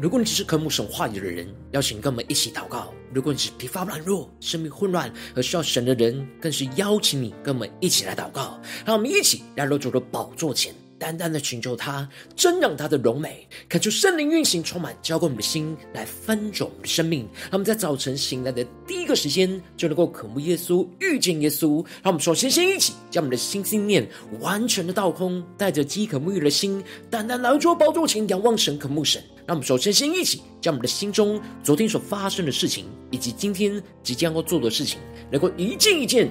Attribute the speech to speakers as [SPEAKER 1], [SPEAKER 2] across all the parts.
[SPEAKER 1] 如果你只是渴慕神话语的人，邀请跟我们一起祷告；如果你是疲乏软弱、生命混乱和需要神的人，更是邀请你跟我们一起来祷告。让我们一起来到主的宝座前。单单的寻求他，瞻仰他的荣美，恳求圣灵运行，充满浇灌我们的心，来翻转我们的生命。让我们在早晨醒来的第一个时间，就能够渴慕耶稣，遇见耶稣。让我们首先先一起将我们的心心念完全的倒空，带着饥渴沐浴的心，单单来到宝座前仰望神，渴慕神。让我们首先先一起将我们的心中昨天所发生的事情，以及今天即将要做的事情，能够一件一件。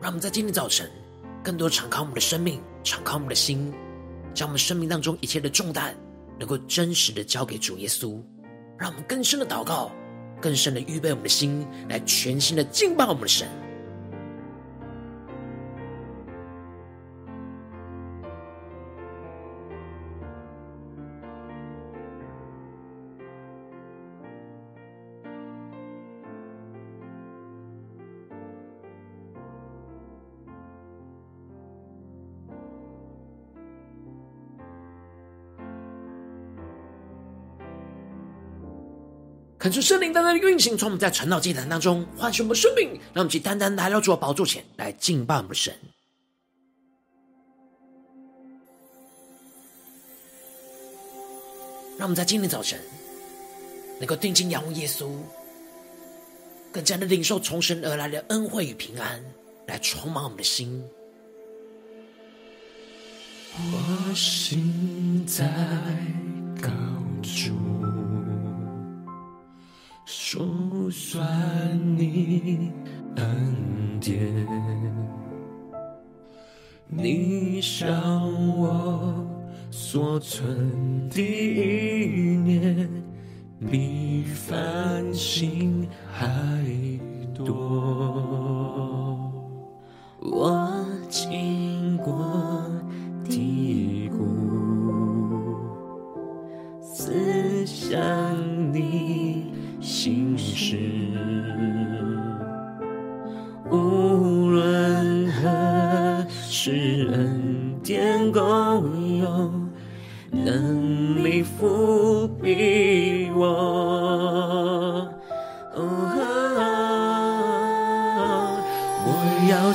[SPEAKER 1] 让我们在今天早晨，更多敞开我们的生命，敞开我们的心，将我们生命当中一切的重担，能够真实的交给主耶稣。让我们更深的祷告，更深的预备我们的心，来全新的敬拜我们的神。恳求圣灵单单的运行，从我们在晨祷祭坛当中唤醒我们生命，让我们去单单来到主的宝座前来敬拜我们的神。让我们在今天早晨能够定睛仰望耶稣，更加的领受从神而来的恩惠与平安，来充满我们的心。
[SPEAKER 2] 我心在高处。数算你恩典，你向我所存的意念，比繁星还多。我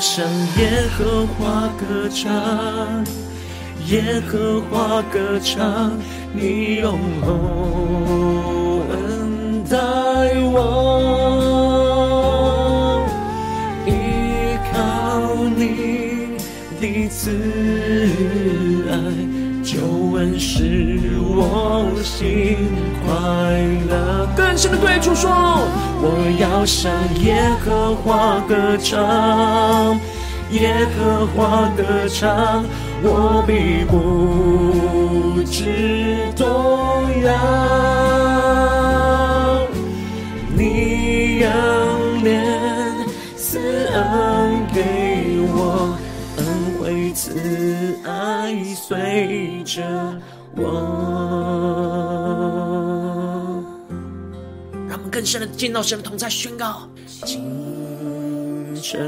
[SPEAKER 2] 向耶和华歌唱，耶和华歌唱，你永恒。在我依靠你的慈爱，救恩使我心快乐。更深的对主说，我要向耶和华歌唱，耶和华歌唱，我必不知动摇。仰念赐恩给我，恩惠慈爱随着我。
[SPEAKER 1] 更深的见到神的同在，宣告：
[SPEAKER 2] 清晨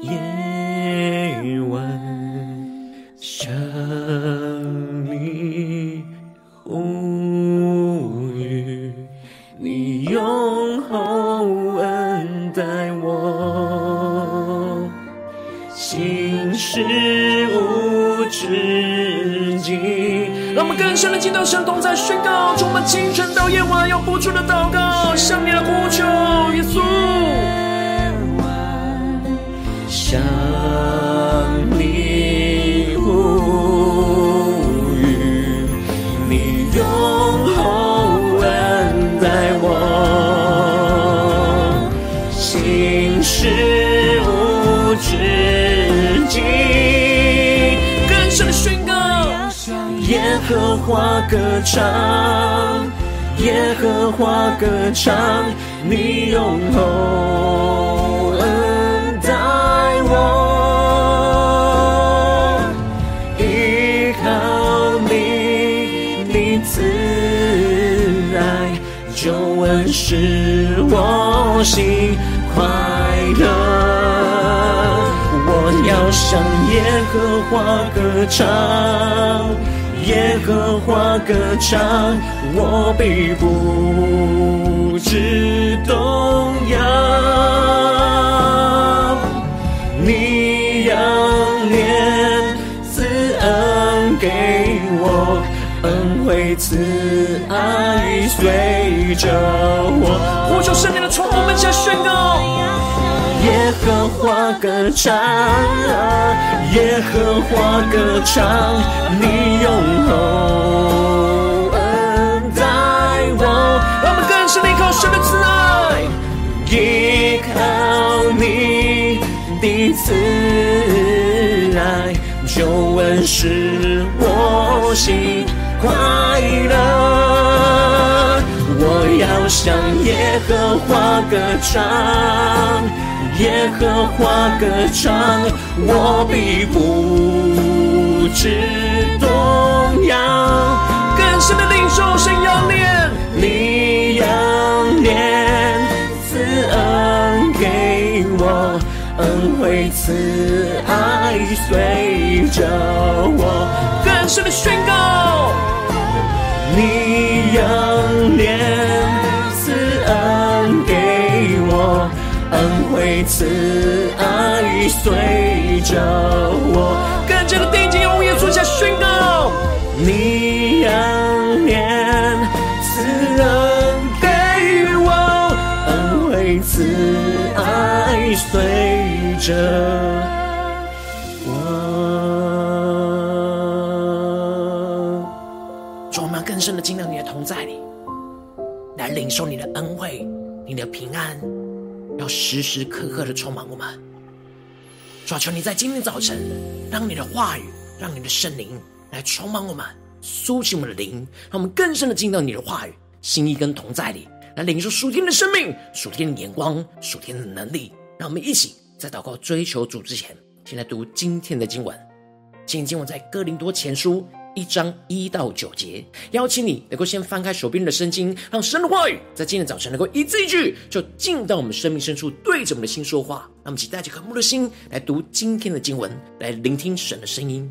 [SPEAKER 2] 夜晚，
[SPEAKER 1] 更深的进到神同在宣告，从我们清晨到夜晚要付出的祷告，向你来呼求耶
[SPEAKER 2] 稣。和华歌唱，耶和华歌唱，你用厚恩待我，依靠你，你慈爱救恩使我心快乐。我要向耶和华歌唱，耶和华歌唱，我必不致动摇。你仰念慈恩给我，恩惠慈爱随着我。
[SPEAKER 1] 呼求圣灵的充满，我们将宣告。
[SPEAKER 2] 耶和华歌唱，耶和华歌唱，你用厚恩待我。
[SPEAKER 1] 让我们更深地靠神的慈爱，
[SPEAKER 2] 依靠你的慈爱，救恩使我心快乐。我要向耶和华歌唱。耶和华歌唱，我必不知动摇。
[SPEAKER 1] 更深的领受，神仰念，
[SPEAKER 2] 你仰念赐恩给我，恩惠慈爱随着我。
[SPEAKER 1] 更深的宣告，
[SPEAKER 2] 你仰念慈爱随着我，
[SPEAKER 1] 更加的定睛用耶稣下宣告。
[SPEAKER 2] 你仰念慈恩给我，恩惠慈爱随着我。
[SPEAKER 1] 充满更深的进到你的同在里，来领受你的恩惠，你的平安。要时时刻刻的充满我们，主啊，求你在今天早晨，让你的话语，让你的圣灵来充满我们，苏醒我们的灵，让我们更深的进到你的话语、心意跟同在里，来领受属天的生命、属天的眼光、属天的能力。让我们一起在祷告追求主之前，先来读今天的经文。今天经文在哥林多前书。一章一到九节，邀请你能够先翻开手边的圣经，让神的话语在今天早晨能够一字一句，就进到我们生命深处，对着我们的心说话。让我们一起带着渴慕的心来读今天的经文，来聆听神的声音。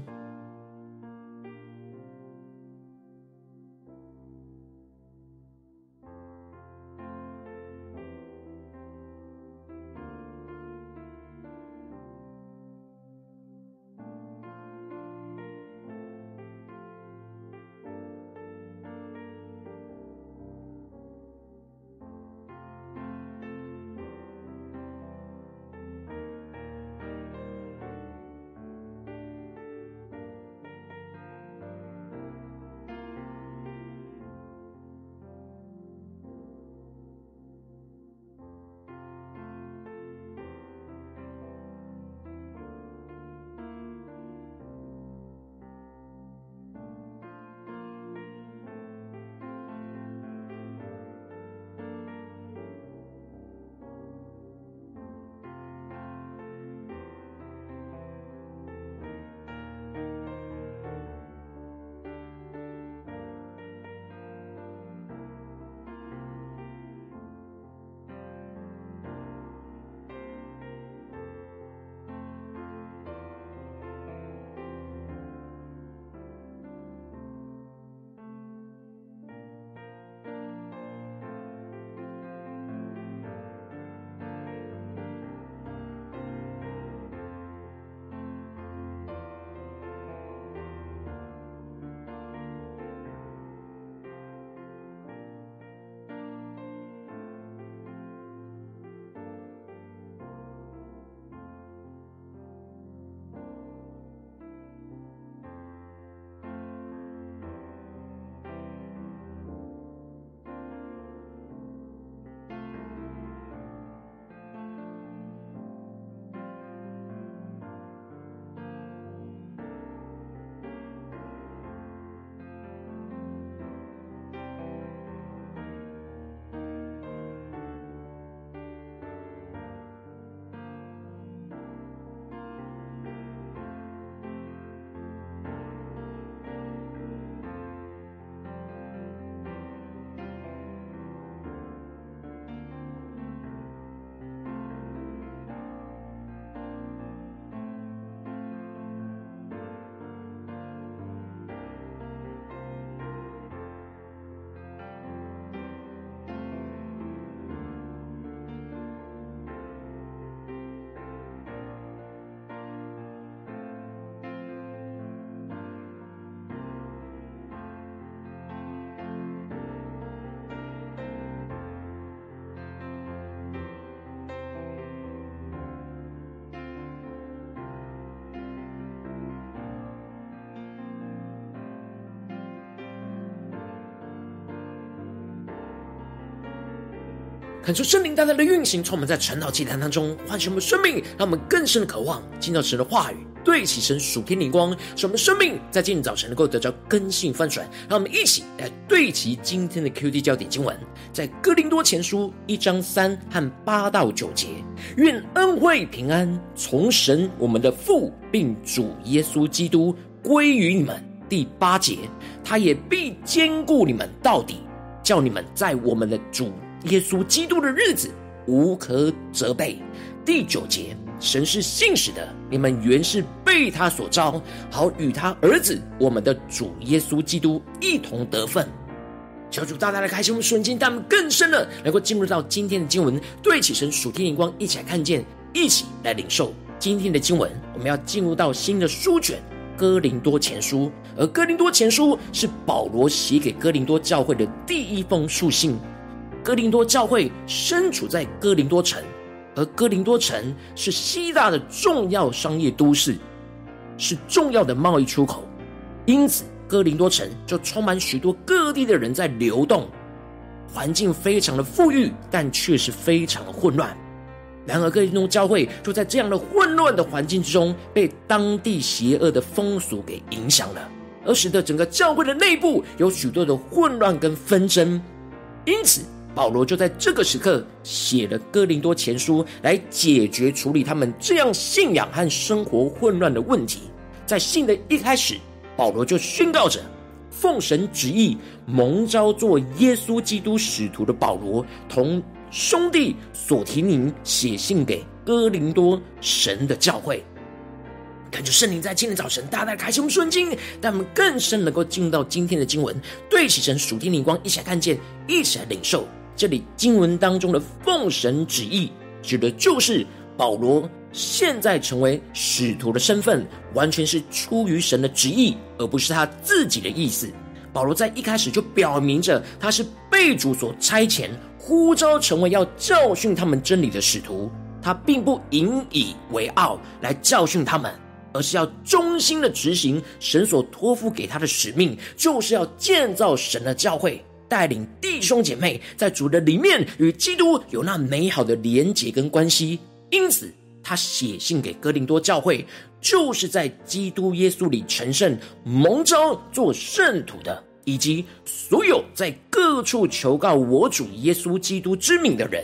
[SPEAKER 1] 恳求圣灵大大的运行，充满在晨祷祭坛当中，唤醒我们生命，让我们更深的渴望进到神的话语，对齐神属天灵光，使我们生命在今天早晨能够得到更新翻转。让我们一起来对齐今天的 QD 焦点经文，在哥林多前书一章三和八到九节，愿恩惠平安从神我们的父，并主耶稣基督归于你们。第八节，他也必坚固你们到底，叫你们在我们的主。耶稣基督的日子无可责备。第九节，神是信实的，你们原是被他所召，好与他儿子我们的主耶稣基督一同得分。小主大大的开心我们瞬间，让我们更深了能够进入到今天的经文，对起神属天眼光，一起来看见，一起来领受今天的经文。我们要进入到新的书卷哥林多前书，而哥林多前书是保罗写给哥林多教会的第一封书信。哥林多教会身处在哥林多城，而哥林多城是希腊的重要商业都市，是重要的贸易出口，因此哥林多城就充满许多各地的人在流动，环境非常的富裕，但却是非常的混乱。然而，哥林多教会就在这样的混乱的环境之中，被当地邪恶的风俗给影响了，而使得整个教会的内部有许多的混乱跟纷争，因此。保罗就在这个时刻写了《哥林多前书》，来解决处理他们这样信仰和生活混乱的问题。在信的一开始，保罗就宣告着：“奉神旨意蒙召做耶稣基督使徒的保罗，同兄弟所提宁写信给哥林多神的教会。”感觉圣灵在今天早晨大大开启我们顺经，让我们更深能够进入到今天的经文，对齐神属天灵光，一起来看见，一起来领受。这里经文当中的奉神旨意，指的就是保罗现在成为使徒的身份，完全是出于神的旨意，而不是他自己的意思。保罗在一开始就表明着，他是被主所差遣、呼召成为要教训他们真理的使徒。他并不引以为傲来教训他们，而是要忠心的执行神所托付给他的使命，就是要建造神的教会。带领弟兄姐妹在主的里面与基督有那美好的连结跟关系，因此他写信给哥林多教会，就是在基督耶稣里成圣、蒙召做圣徒的，以及所有在各处求告我主耶稣基督之名的人。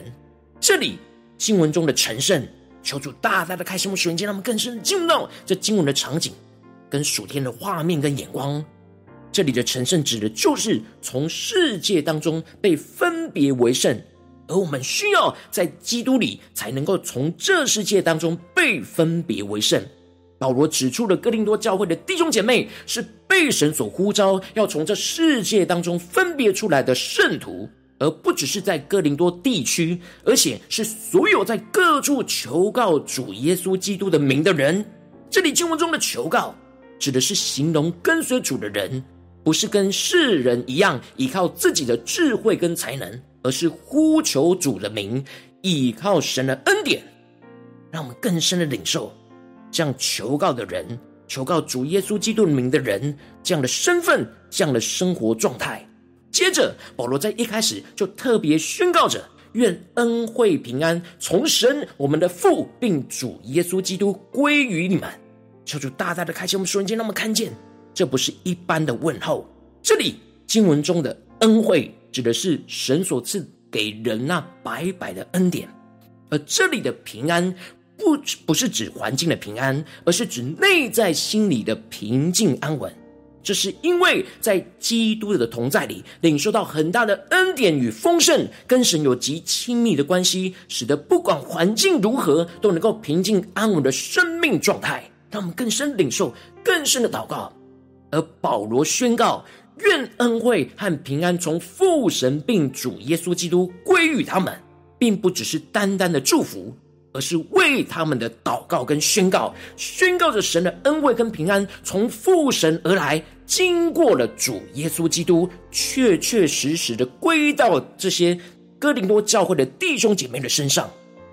[SPEAKER 1] 这里经文中的成圣，求主大大的开启我们属灵，让我们更深进入到这经文的场景，跟属天的画面跟眼光。这里的成圣指的就是从世界当中被分别为圣，而我们需要在基督里才能够从这世界当中被分别为圣。保罗指出了哥林多教会的弟兄姐妹是被神所呼召，要从这世界当中分别出来的圣徒，而不只是在哥林多地区，而且是所有在各处求告主耶稣基督的名的人。这里经文中的求告，指的是形容跟随主的人。不是跟世人一样依靠自己的智慧跟才能，而是呼求主的名，依靠神的恩典，让我们更深的领受这样求告的人，求告主耶稣基督的名的人，这样的身份，这样的生活状态。接着，保罗在一开始就特别宣告着：愿恩惠平安从神我们的父，并主耶稣基督归于你们。求主大大的开启我们瞬间，让我们看见。这不是一般的问候，这里经文中的恩惠指的是神所赐给人那白白的恩典，而这里的平安不不是指环境的平安，而是指内在心里的平静安稳。这是因为在基督的同在里，领受到很大的恩典与丰盛，跟神有极亲密的关系，使得不管环境如何，都能够平静安稳的生命状态。让我们更深领受更深的祷告。而保罗宣告：愿恩惠和平安从父神并主耶稣基督归于他们，并不只是单单的祝福，而是为他们的祷告跟宣告，宣告着神的恩惠跟平安从父神而来，经过了主耶稣基督，确确实实的归到这些哥林多教会的弟兄姐妹的身上。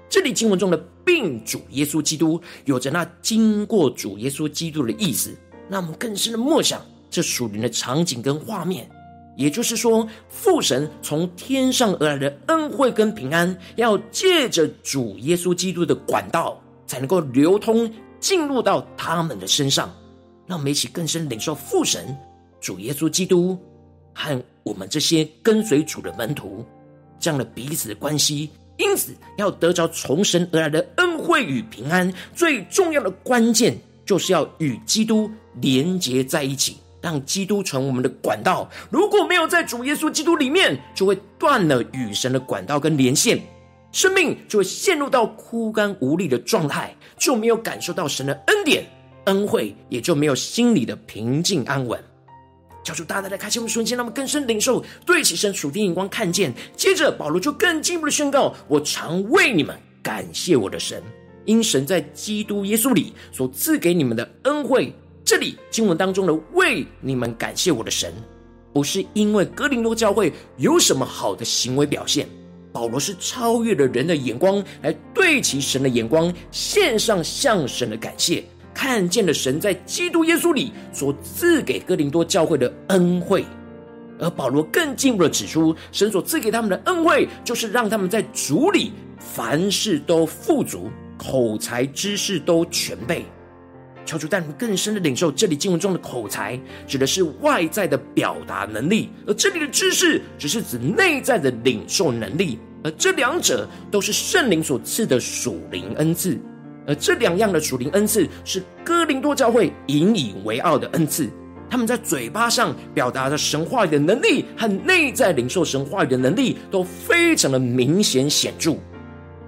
[SPEAKER 1] 这里经文中的并主耶稣基督，有着那经过主耶稣基督的意思。让我们更深的默想这属灵的场景跟画面，也就是说，父神从天上而来的恩惠跟平安，要借着主耶稣基督的管道，才能够流通进入到他们的身上。让我们一起更深领受父神、主耶稣基督和我们这些跟随主的门徒这样的彼此的关系。因此，要得着从神而来的恩惠与平安，最重要的关键就是要与基督连结在一起，让基督成我们的管道。如果没有在主耶稣基督里面，就会断了与神的管道跟连线，生命就会陷入到枯干无力的状态，就没有感受到神的恩典、恩惠，也就没有心里的平静安稳。叫出大大的开启我们瞬间，让我们更深领受，对齐神属天眼光看见。接着保罗就更进一步的宣告：我常为你们感谢我的神，因神在基督耶稣里所赐给你们的恩惠。这里经文当中的为你们感谢我的神，不是因为哥林多教会有什么好的行为表现，保罗是超越了人的眼光，来对齐神的眼光，献上向神的感谢。看见了神在基督耶稣里所赐给哥林多教会的恩惠，而保罗更进一步的指出，神所赐给他们的恩惠，就是让他们在主里凡事都富足，口才知识都全备。求主带你们更深的领受，这里经文中的口才指的是外在的表达能力，而这里的知识只是指内在的领受能力，而这两者都是圣灵所赐的属灵恩赐。而这两样的属灵恩赐是哥林多教会引以为傲的恩赐，他们在嘴巴上表达的神话语的能力和内在领受神话语的能力都非常的明显显著。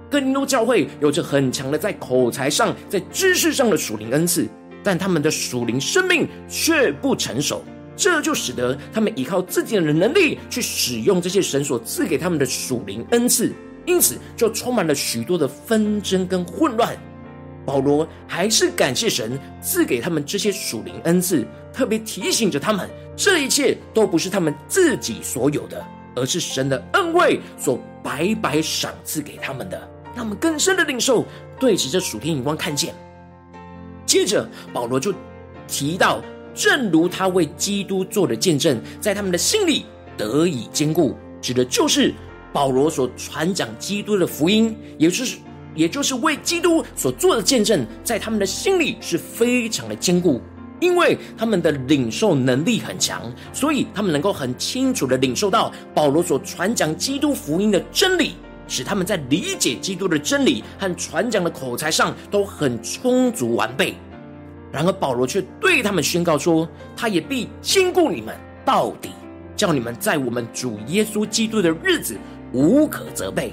[SPEAKER 1] 哥林多教会有着很强的在口才上、在知识上的属灵恩赐，但他们的属灵生命却不成熟，这就使得他们依靠自己的能力去使用这些神所赐给他们的属灵恩赐，因此就充满了许多的纷争跟混乱。保罗还是感谢神赐给他们这些属灵恩赐，特别提醒着他们，这一切都不是他们自己所有的，而是神的恩惠所白白赏赐给他们的。让我们更深的领受，对齐这属天眼光看见。接着，保罗就提到，正如他为基督做的见证，在他们的心里得以坚固，指的就是保罗所传讲基督的福音，也就是。也就是为基督所做的见证，在他们的心里是非常的坚固，因为他们的领受能力很强，所以他们能够很清楚的领受到保罗所传讲基督福音的真理，使他们在理解基督的真理和传讲的口才上都很充足完备。然而保罗却对他们宣告说，他也必坚固你们到底，叫你们在我们主耶稣基督的日子无可责备。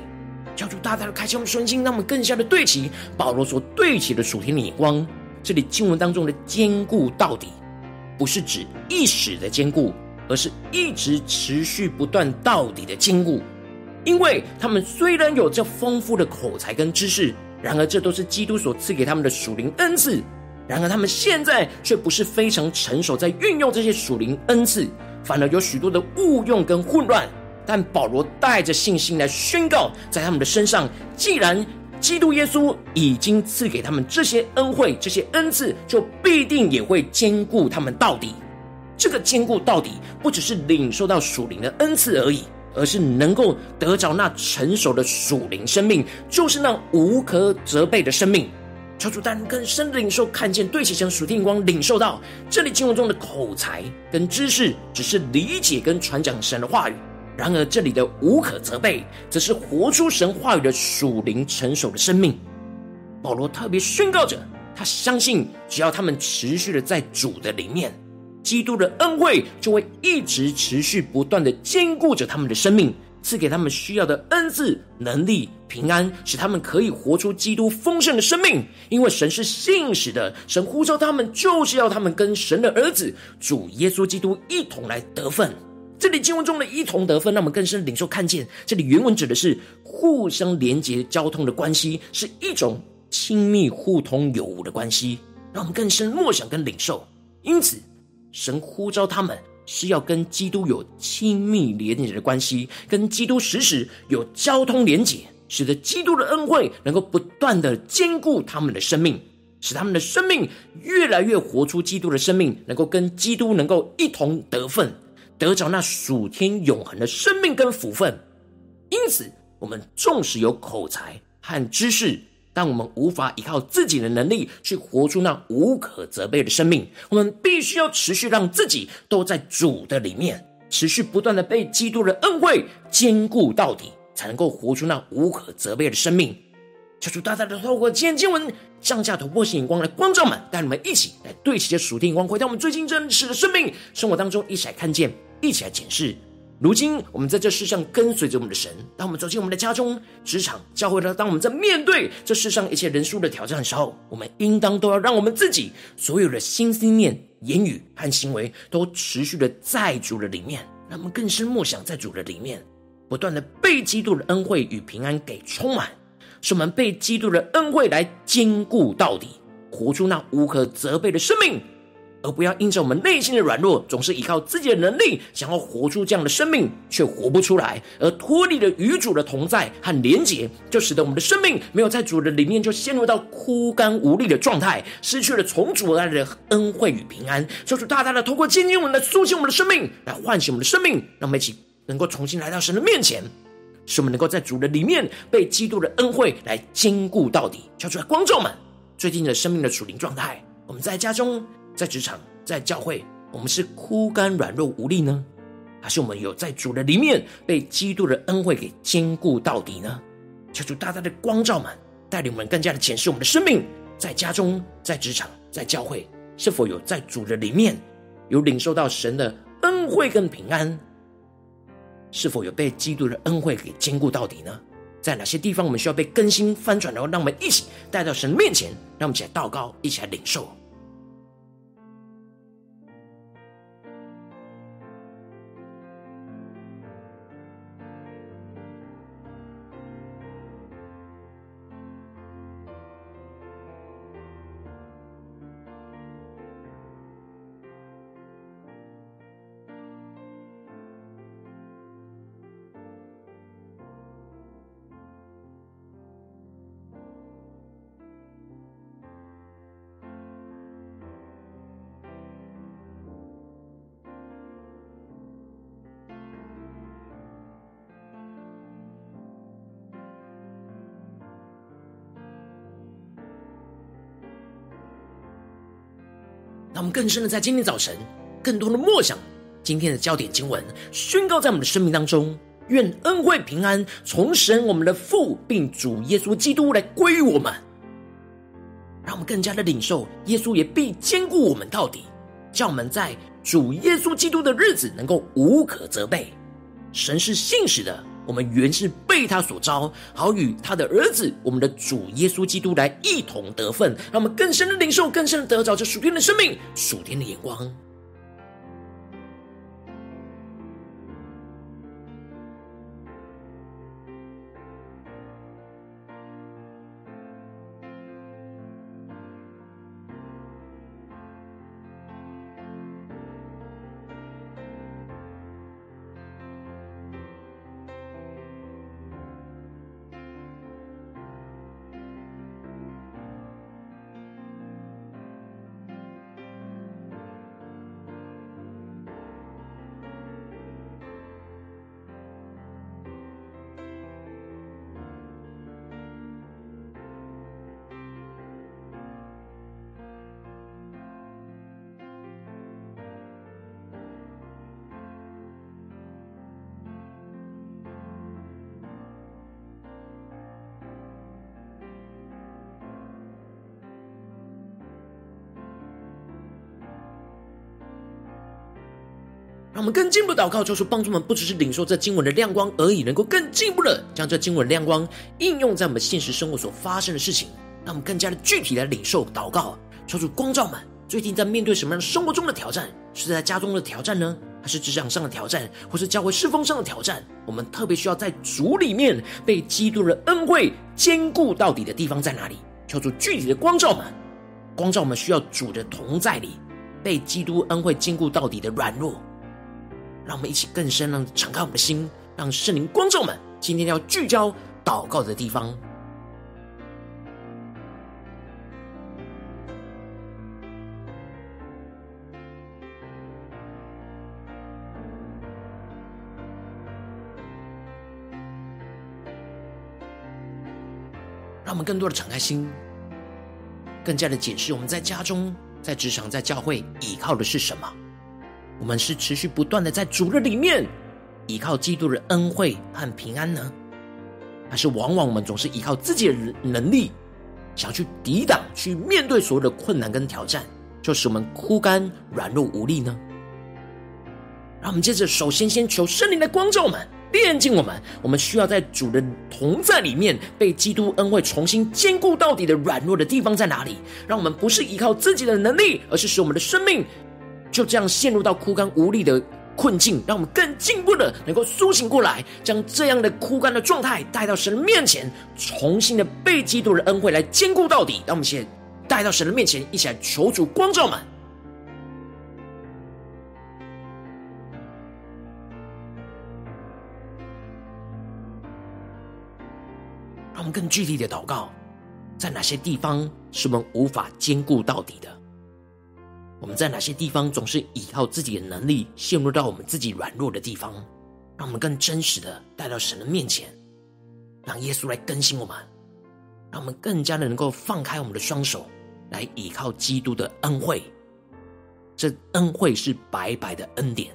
[SPEAKER 1] 叫主大大的开启我们顺心，让我们更加的对齐保罗所对齐的属天的眼光。这里经文当中的坚固到底，不是指一时的坚固，而是一直持续不断到底的坚固。因为他们虽然有这丰富的口才跟知识，然而这都是基督所赐给他们的属灵恩赐。然而他们现在却不是非常成熟，在运用这些属灵恩赐，反而有许多的误用跟混乱。但保罗带着信心来宣告，在他们的身上，既然基督耶稣已经赐给他们这些恩惠、这些恩赐，就必定也会坚固他们到底。这个坚固到底，不只是领受到属灵的恩赐而已，而是能够得着那成熟的属灵生命，就是那无可责备的生命。求主带领更深的领受，看见对齐神属天光，领受到这里经文中的口才跟知识，只是理解跟传讲神的话语。然而，这里的无可责备，则是活出神话语的属灵成熟的生命。保罗特别宣告着，他相信，只要他们持续的在主的里面，基督的恩惠就会一直持续不断的坚固着他们的生命，赐给他们需要的恩赐、能力、平安，使他们可以活出基督丰盛的生命。因为神是信实的，神呼召他们，就是要他们跟神的儿子主耶稣基督一同来得分。这里经文中的一同得分，让我们更深领受看见，这里原文指的是互相连结、交通的关系，是一种亲密互通有无的关系，让我们更深默想跟领受。因此，神呼召他们是要跟基督有亲密连结的关系，跟基督时时有交通连结，使得基督的恩惠能够不断的坚固他们的生命，使他们的生命越来越活出基督的生命，能够跟基督能够一同得分。得着那属天永恒的生命跟福分。因此，我们纵使有口才和知识，但我们无法依靠自己的能力去活出那无可责备的生命。我们必须要持续让自己都在主的里面，持续不断的被基督的恩惠坚固到底，才能够活出那无可责备的生命。求主大大的透过今天经文降下突破性眼光来光照们，带你们一起来对齐这属天光，回到我们最近真实的生命生活当中，一起来看见，一起来检视。如今我们在这世上跟随着我们的神，当我们走进我们的家中、职场、教会了，当我们在面对这世上一切人数的挑战的时候，我们应当都要让我们自己所有的心、思念、言语和行为都持续的在主的里面，让我们更深默想在主的里面，不断的被基督的恩惠与平安给充满，使我们被基督的恩惠来坚固到底，活出那无可责备的生命。而不要因着我们内心的软弱，总是依靠自己的能力，想要活出这样的生命，却活不出来，而脱离了与主的同在和连结，就使得我们的生命没有在主的里面，就陷入到枯干无力的状态，失去了从主而来的恩惠与平安。求主大大的透过今天我们来苏醒我们的生命，来唤醒我们的生命，让我们一起能够重新来到神的面前，使我们能够在主的里面被基督的恩惠来坚固到底。叫出来光照们最近的生命的属灵状态，我们在家中。在职场，在教会，我们是枯干软弱无力呢，还是我们有在主的里面被基督的恩惠给坚固到底呢？求主大大的光照们，带领我们更加的检视我们的生命，在家中、在职场、在教会，是否有在主的里面有领受到神的恩惠跟平安？是否有被基督的恩惠给坚固到底呢？在哪些地方我们需要被更新翻转？然后让我们一起带到神面前，让我们一起来祷告，一起来领受。让我们更深的在今天早晨，更多的默想今天的焦点经文，宣告在我们的生命当中，愿恩惠平安从神我们的父，并主耶稣基督来归于我们。让我们更加的领受，耶稣也必坚固我们到底，叫我们在主耶稣基督的日子能够无可责备。神是信实的。我们原是被他所招，好与他的儿子，我们的主耶稣基督来一同得分，让我们更深的领受，更深的得着这属天的生命，属天的眼光。让我们更进一步祷告，就是帮助我们不只是领受这经文的亮光而已，能够更进一步的将这经文的亮光应用在我们现实生活所发生的事情，让我们更加的具体来领受祷告，求主光照们最近在面对什么样的生活中的挑战？是在家中的挑战呢，还是职场上的挑战，或是教会侍奉上的挑战？我们特别需要在主里面被基督的恩惠坚固到底的地方在哪里？求主具体的光照们，光照我们需要主的同在里被基督恩惠坚固到底的软弱。让我们一起更深，让敞开我们的心，让圣灵光照我们，今天要聚焦祷告的地方。让我们更多的敞开心，更加的解释我们在家中，在职场，在教会，依靠的是什么。我们是持续不断的在主的里面依靠基督的恩惠和平安呢，还是往往我们总是依靠自己的能力，想去抵挡、去面对所有的困难跟挑战，就使我们枯干、软弱无力呢？让我们接着首先先求圣灵的光照我们。炼净我们，我们需要在主的同在里面被基督恩惠重新坚固到底的软弱的地方在哪里？让我们不是依靠自己的能力，而是使我们的生命就这样陷入到枯干无力的困境。让我们更进步的能够苏醒过来，将这样的枯干的状态带到神的面前，重新的被基督的恩惠来坚固到底。让我们先带到神的面前，一起来求主光照们。让我们更具体的祷告，在哪些地方是我们无法坚固到底的？我们在哪些地方总是依靠自己的能力，陷入到我们自己软弱的地方？让我们更真实的带到神的面前，让耶稣来更新我们，让我们更加的能够放开我们的双手，来依靠基督的恩惠。这恩惠是白白的恩典，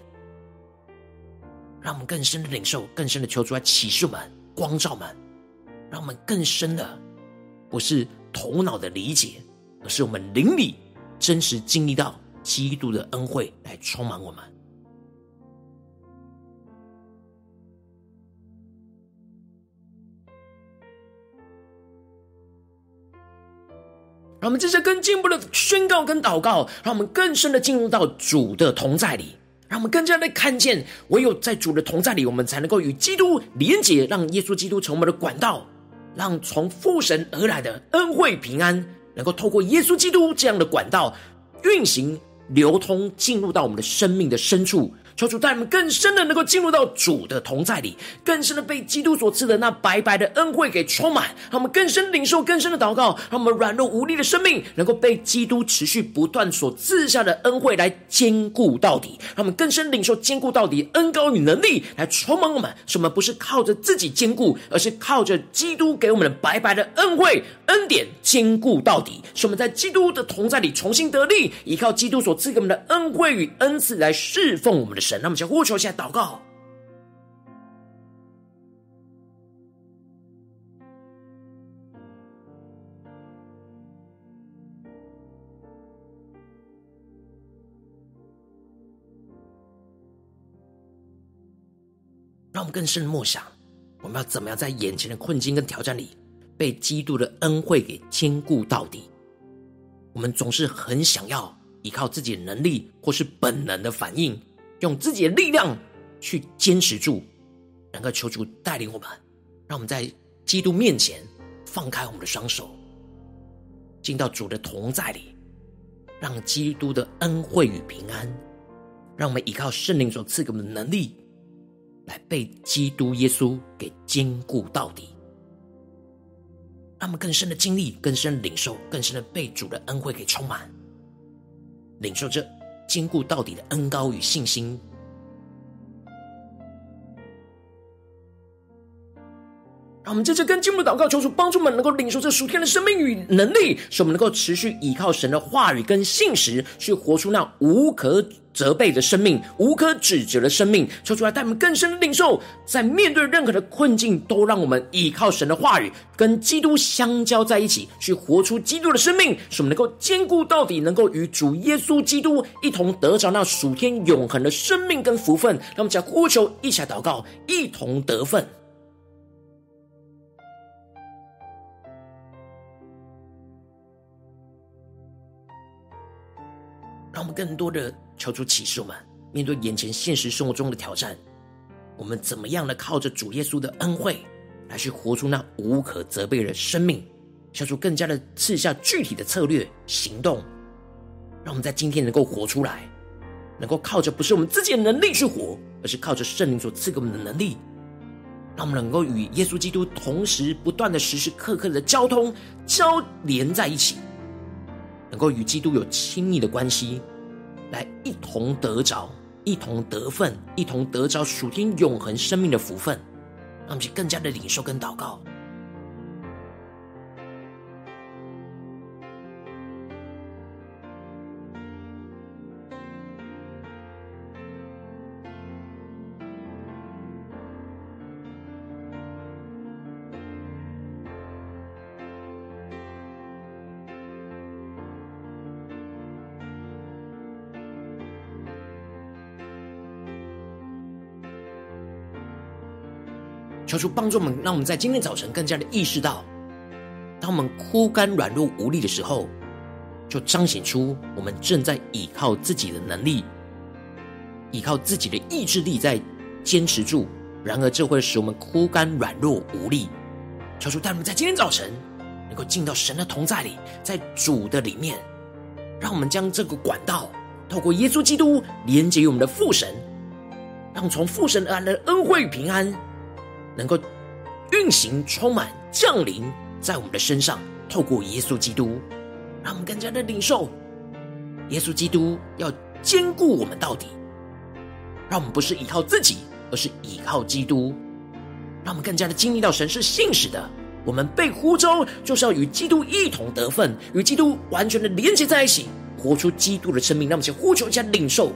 [SPEAKER 1] 让我们更深的领受，更深的求主来启示我们、光照我们。让我们更深的，不是头脑的理解，而是我们灵里真实经历到基督的恩惠来充满我们。让我们这些更进一步的宣告跟祷告，让我们更深的进入到主的同在里，让我们更加的看见，唯有在主的同在里，我们才能够与基督连结，让耶稣基督成为我们的管道。让从父神而来的恩惠平安，能够透过耶稣基督这样的管道运行、流通，进入到我们的生命的深处。求主带我们更深的能够进入到主的同在里，更深的被基督所赐的那白白的恩惠给充满，让我们更深领受更深的祷告，让我们软弱无力的生命能够被基督持续不断所赐下的恩惠来坚固到底，让我们更深领受坚固到底恩膏与能力来充满我们，使我们不是靠着自己坚固，而是靠着基督给我们的白白的恩惠恩典坚固到底，使我们在基督的同在里重新得力，依靠基督所赐给我们的恩惠与恩赐来侍奉我们的。那么就呼求，现在祷告，让我们更深的默想，我们要怎么样在眼前的困境跟挑战里，被基督的恩惠给坚固到底？我们总是很想要依靠自己的能力或是本能的反应。用自己的力量去坚持住，能够求主带领我们，让我们在基督面前放开我们的双手，进到主的同在里，让基督的恩惠与平安，让我们依靠圣灵所赐给我们的能力，来被基督耶稣给坚固到底，让我们更深的经历、更深的领受、更深的被主的恩惠给充满，领受这。坚固到底的恩高与信心，让我们接着跟进入祷告，求主帮助我们能够领受这属天的生命与能力，使我们能够持续依靠神的话语跟信实，去活出那无可责备的生命，无可指责的生命，求主来带我们更深的领受，在面对任何的困境，都让我们依靠神的话语，跟基督相交在一起，去活出基督的生命，使我们能够坚固到底，能够与主耶稣基督一同得着那属天永恒的生命跟福分。让我们将呼求，一起来祷告，一同得分。让我们更多的求主启示我们，面对眼前现实生活中的挑战，我们怎么样的靠着主耶稣的恩惠，来去活出那无可责备的生命？求主更加的赐下具体的策略行动，让我们在今天能够活出来，能够靠着不是我们自己的能力去活，而是靠着圣灵所赐给我们的能力，让我们能够与耶稣基督同时不断的时时刻刻的交通交连在一起。能够与基督有亲密的关系，来一同得着、一同得份、一同得着属天永恒生命的福分，让我们去更加的领受跟祷告。求主帮助我们，让我们在今天早晨更加的意识到，当我们枯干软弱无力的时候，就彰显出我们正在依靠自己的能力，依靠自己的意志力在坚持住。然而，这会使我们枯干软弱无力。求主带我们在今天早晨能够进到神的同在里，在主的里面，让我们将这个管道透过耶稣基督连接于我们的父神，让从父神而来的恩惠与平安能够运行、充满、降临在我们的身上。透过耶稣基督，让我们更加的领受耶稣基督要坚固我们到底，让我们不是依靠自己，而是依靠基督。让我们更加的经历到神是信实的，我们被呼召就是要与基督一同得分，与基督完全的连接在一起，活出基督的生命。让我们先呼求一下领受。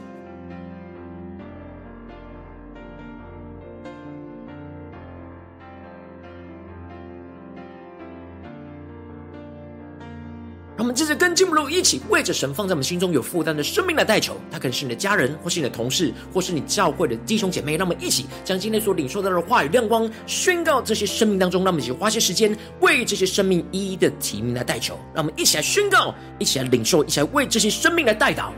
[SPEAKER 1] 们接着跟经文一起为着神放在我们心中有负担的生命来代求，他可能是你的家人，或是你的同事，或是你教会的弟兄姐妹。让我们一起将今天所领受到的话语亮光宣告这些生命当中。让我们一起花些时间为这些生命一一的提名来代求。让我们一起来宣告，一起来领受，一起来为这些生命来代祷。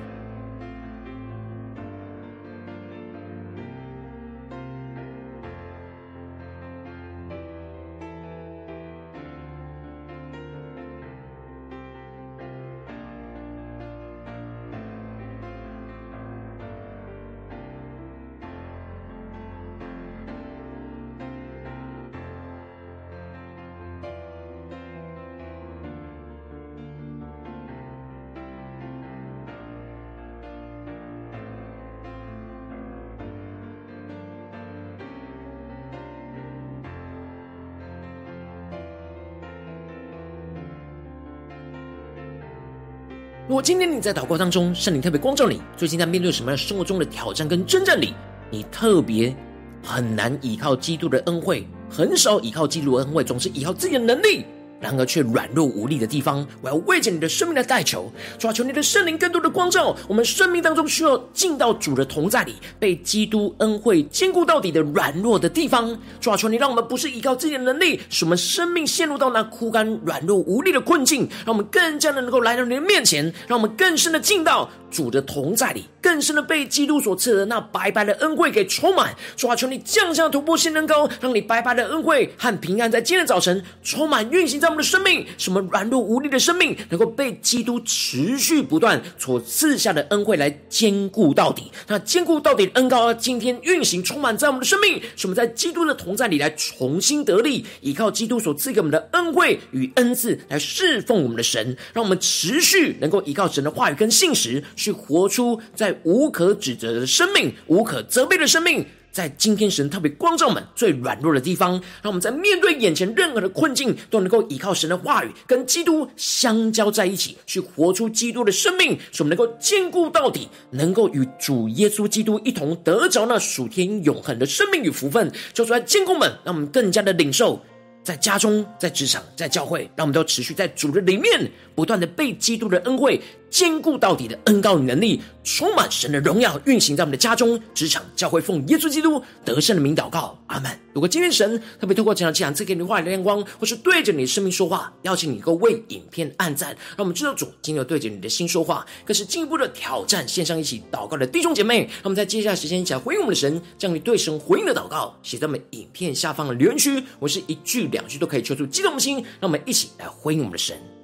[SPEAKER 1] 如果今天你在祷告当中，圣灵特别光照你，最近在面对什么样生活中的挑战跟征战里，你特别很难依靠基督的恩惠，很少依靠基督的恩惠，总是依靠自己的能力。然而却软弱无力的地方，我要为着你的生命来代求，主啊，求你的圣灵更多的光照我们生命当中需要进到主的同在里，被基督恩惠坚固到底的软弱的地方。主啊，求你让我们不是依靠自己的能力，使我们生命陷入到那枯干软弱无力的困境，让我们更加的能够来到你的面前，让我们更深的进到主的同在里，更深的被基督所赐的那白白的恩惠给充满。主啊，求你降下突破性能高，让你白白的恩惠和平安在今天早晨充满运行在。我们的生命，什么软弱无力的生命，能够被基督持续不断所赐下的恩惠来坚固到底？那坚固到底的恩膏，今天运行充满在我们的生命，使我们在基督的同在里来重新得力，依靠基督所赐给我们的恩惠与恩赐来侍奉我们的神，让我们持续能够依靠神的话语跟信实，去活出在无可指责的生命，无可责备的生命。在今天，神特别光照我们最软弱的地方，让我们在面对眼前任何的困境，都能够依靠神的话语，跟基督相交在一起，去活出基督的生命，使我们能够坚固到底，能够与主耶稣基督一同得着那属天永恒的生命与福分。求主来坚固们，让我们更加的领受。在家中，在职场，在教会，让我们都持续在主的里面，不断的被基督的恩惠坚固到底的恩膏与能力，充满神的荣耀，运行在我们的家中、职场、教会，奉耶稣基督得胜的名祷告，阿门。如果今天神特别透过这场讲，赐给你话语的亮光，或是对着你的生命说话，邀请你能够为影片按赞，让我们知道主今天有对着你的心说话，更是进一步的挑战线上一起祷告的弟兄姐妹。让我们在接下来时间一起来回应我们的神，将你对神回应的祷告写在我们影片下方的留言区，我是一句两句都可以求出激动的心，让我们一起来回应我们的神。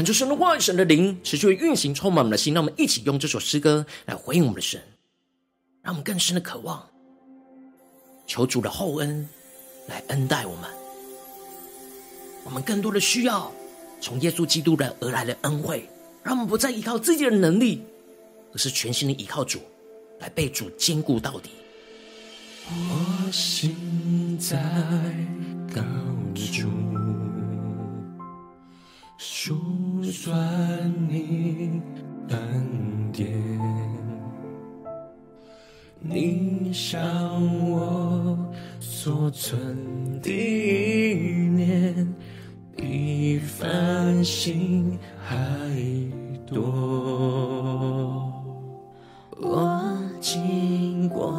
[SPEAKER 1] 恳求神的话语，神的灵持续运行，充满我们的心。让我们一起用这首诗歌来回应我们的神。让我们更深的渴望，求主的厚恩来恩待我们。我们更多的需要从耶稣基督的而来的恩惠，让我们不再依靠自己的能力，而是全心的依靠主，来被主坚固到底。
[SPEAKER 2] 我心在高处，算你恩典。向我所存的一念，比繁星还多。我经过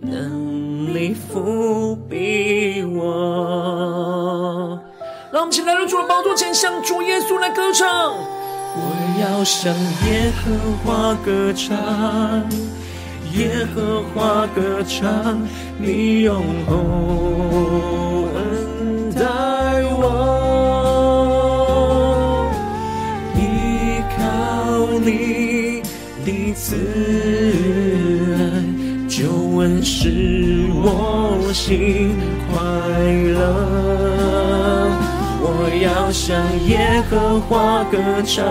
[SPEAKER 2] 能力覆庇我。
[SPEAKER 1] 让我们起来，入主的宝座前，向主耶稣来歌唱。
[SPEAKER 2] 我要向耶和华歌唱，耶和华歌唱，你用厚恩待我。慈爱救恩使我心快乐，我要向耶和华歌唱，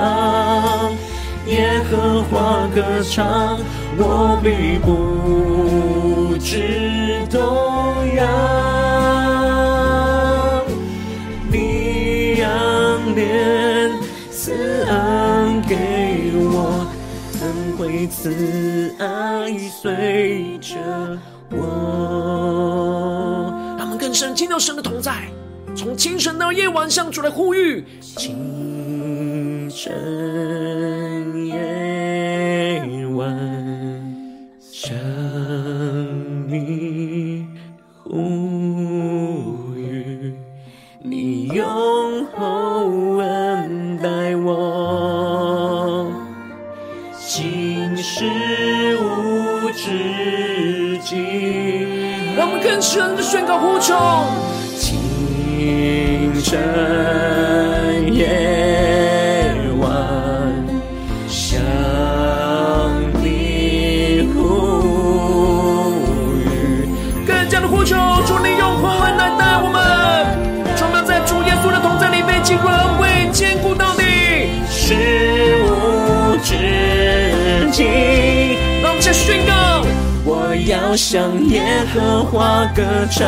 [SPEAKER 2] 耶和华歌唱，我必不知动摇。你仰脸彼此爱随着我。
[SPEAKER 1] 他们更深听到神的同在，从清晨到夜晚，向主来呼吁。
[SPEAKER 2] 清晨
[SPEAKER 1] 更深的宣告呼求。
[SPEAKER 2] 清晨向
[SPEAKER 1] 耶
[SPEAKER 2] 和华歌唱，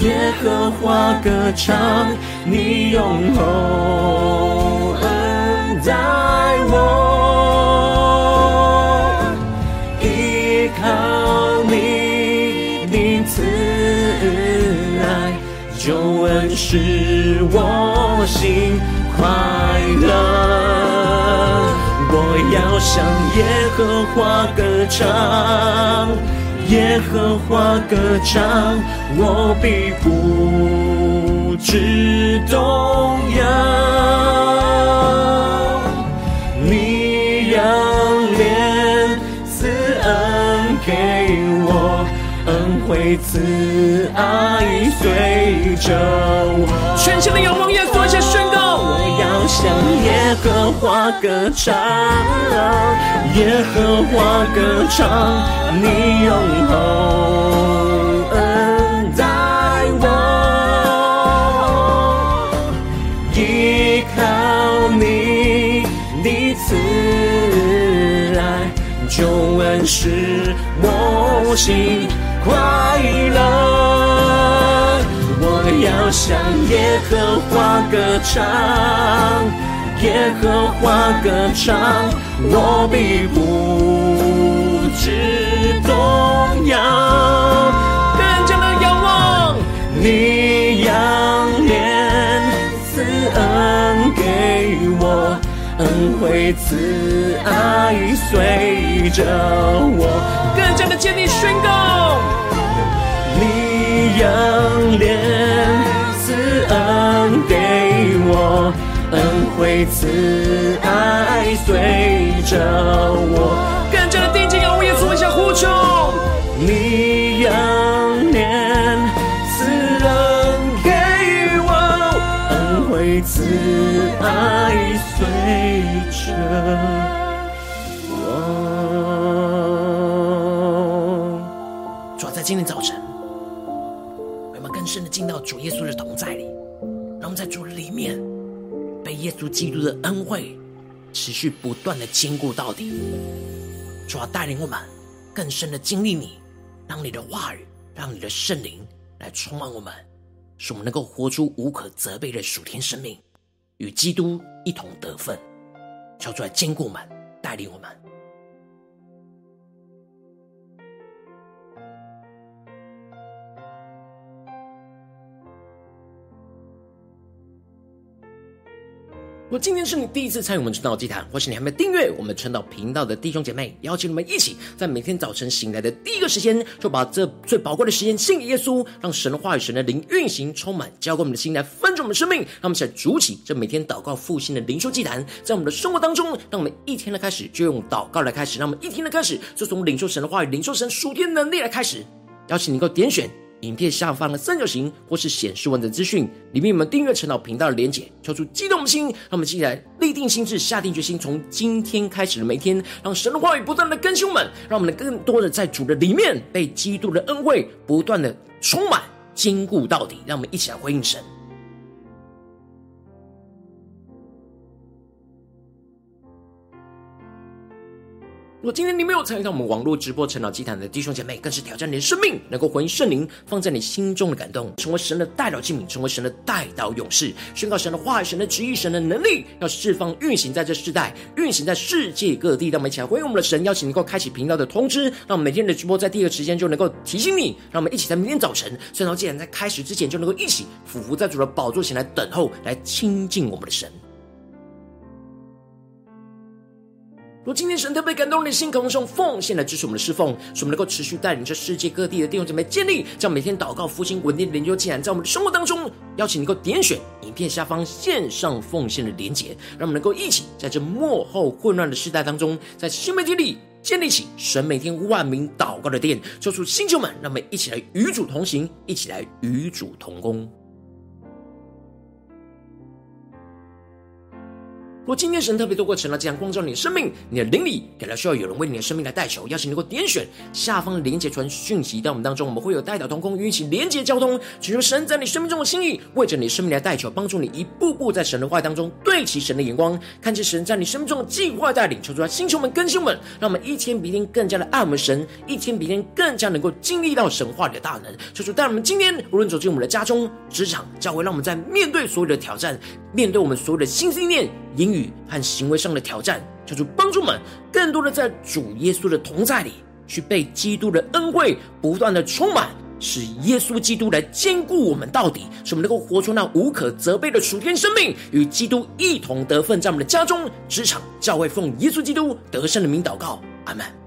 [SPEAKER 2] 耶和华歌唱，你用厚恩待我，依靠你的慈爱，救恩使我心快乐。我向耶和华歌唱，耶和华歌唱，我必不致动摇。你仰脸赐恩给我，恩惠慈爱随着我。
[SPEAKER 1] 全心的仰望耶稣，
[SPEAKER 2] 向耶和华歌唱，耶和华歌唱，你用厚恩待我，依靠你的慈爱，救恩使我心快乐。要向耶和华歌唱，耶和华歌唱，我必不知动摇。
[SPEAKER 1] 更加的仰望，
[SPEAKER 2] 你仰脸赐恩给我，恩惠慈爱随着我。
[SPEAKER 1] 更加的坚定宣告，
[SPEAKER 2] 你仰脸。恩给我恩惠慈爱随着我，
[SPEAKER 1] 更加的定睛仰望耶稣，一下呼求。
[SPEAKER 2] 你仰脸赐恩给我，恩惠慈爱随着我。
[SPEAKER 1] 主要在今天早晨，进到主耶稣的同在里，让我们在主里面。被耶稣基督的恩惠持续不断的坚固到底，主要带领我们更深的经历你，让你的话语，让你的圣灵来充满我们，使我们能够活出无可责备的属天生命，与基督一同得分。求主来坚固我们，带领我们。如果今天是你第一次参与我们晨祷祭坛，或是你还没有订阅我们晨祷频道的弟兄姐妹，邀请你们一起在每天早晨醒来的第一个时间，就把这最宝贵的时间献给耶稣，让神的话语、神的灵运行充满，交给我们的心来分盛我们的生命。让我们起来筑起这每天祷告复兴的灵修祭坛，在我们的生活当中，让我们一天的开始就用祷告来开始，让我们一天的开始就从领受神的话语、领受神属天能力来开始。邀请你能够点选。影片下方的三角形，或是显示文字资讯里面，我们订阅陈老频道的连结，敲出激动的心，让我们既来立定心智，下定决心，从今天开始的每一天，让神的话语不断的更新我们，让我们更多的在主的里面被基督的恩惠不断的充满、坚固到底。让我们一起来回应神。如果今天你没有参与到我们网络直播晨祷祭坛的弟兄姐妹，更是挑战你的生命，能够回应圣灵放在你心中的感动，成为神的代表器皿，成为神的代祷勇士，宣告神的话、神的旨意、神的能力，要释放运行在这世代，运行在世界各地。让我们一起来回应我们的神，邀请能够开启频道的通知，让我们每天的直播在第一个时间就能够提醒你。让我们一起在明天早晨晨祷祭坛在开始之前，就能够一起俯伏在主的宝座前来等候，来亲近我们的神。如今天神特别感动你的心，渴望用奉献来支持我们的侍奉，使我们能够持续带领着世界各地的弟兄姐妹建立这样每天祷告复兴稳定的灵修祭坛，在我们的生活当中，邀请能够点选影片下方线上奉献的连结，让我们能够一起在这幕后混乱的时代当中，在新媒体里建立起神每天万名祷告的殿，抽出星球们，让我们一起来与主同行，一起来与主同工。若今天神特别透过晨祷祭坛光照你的生命，你的灵里感到需要有人为你的生命来代求，邀请能够点选下方的连结传讯息到我们当中，我们会有代祷同工与你一起连结交通，寻求神在你生命中的心意，为着你生命来代求，帮助你一步步在神的话当中对齐神的眼光，看见神在你生命中的计划带领，求主来星球们更新们，让我们一天比一天更加的爱我们神，一天比一天更加能够经历到神话里的大能。求主带我们今天无论走进我们的家中、职场、教会，让我们在面对所有的挑战，面对我们所有的心思念。言语和行为上的挑战，求主帮助们更多的在主耶稣的同在里，去被基督的恩惠不断的充满，使耶稣基督来兼顾我们到底，使我们能够活出那无可责备的属天生命，与基督一同得分，在我们的家中、职场、教会，奉耶稣基督得胜的名祷告，阿门。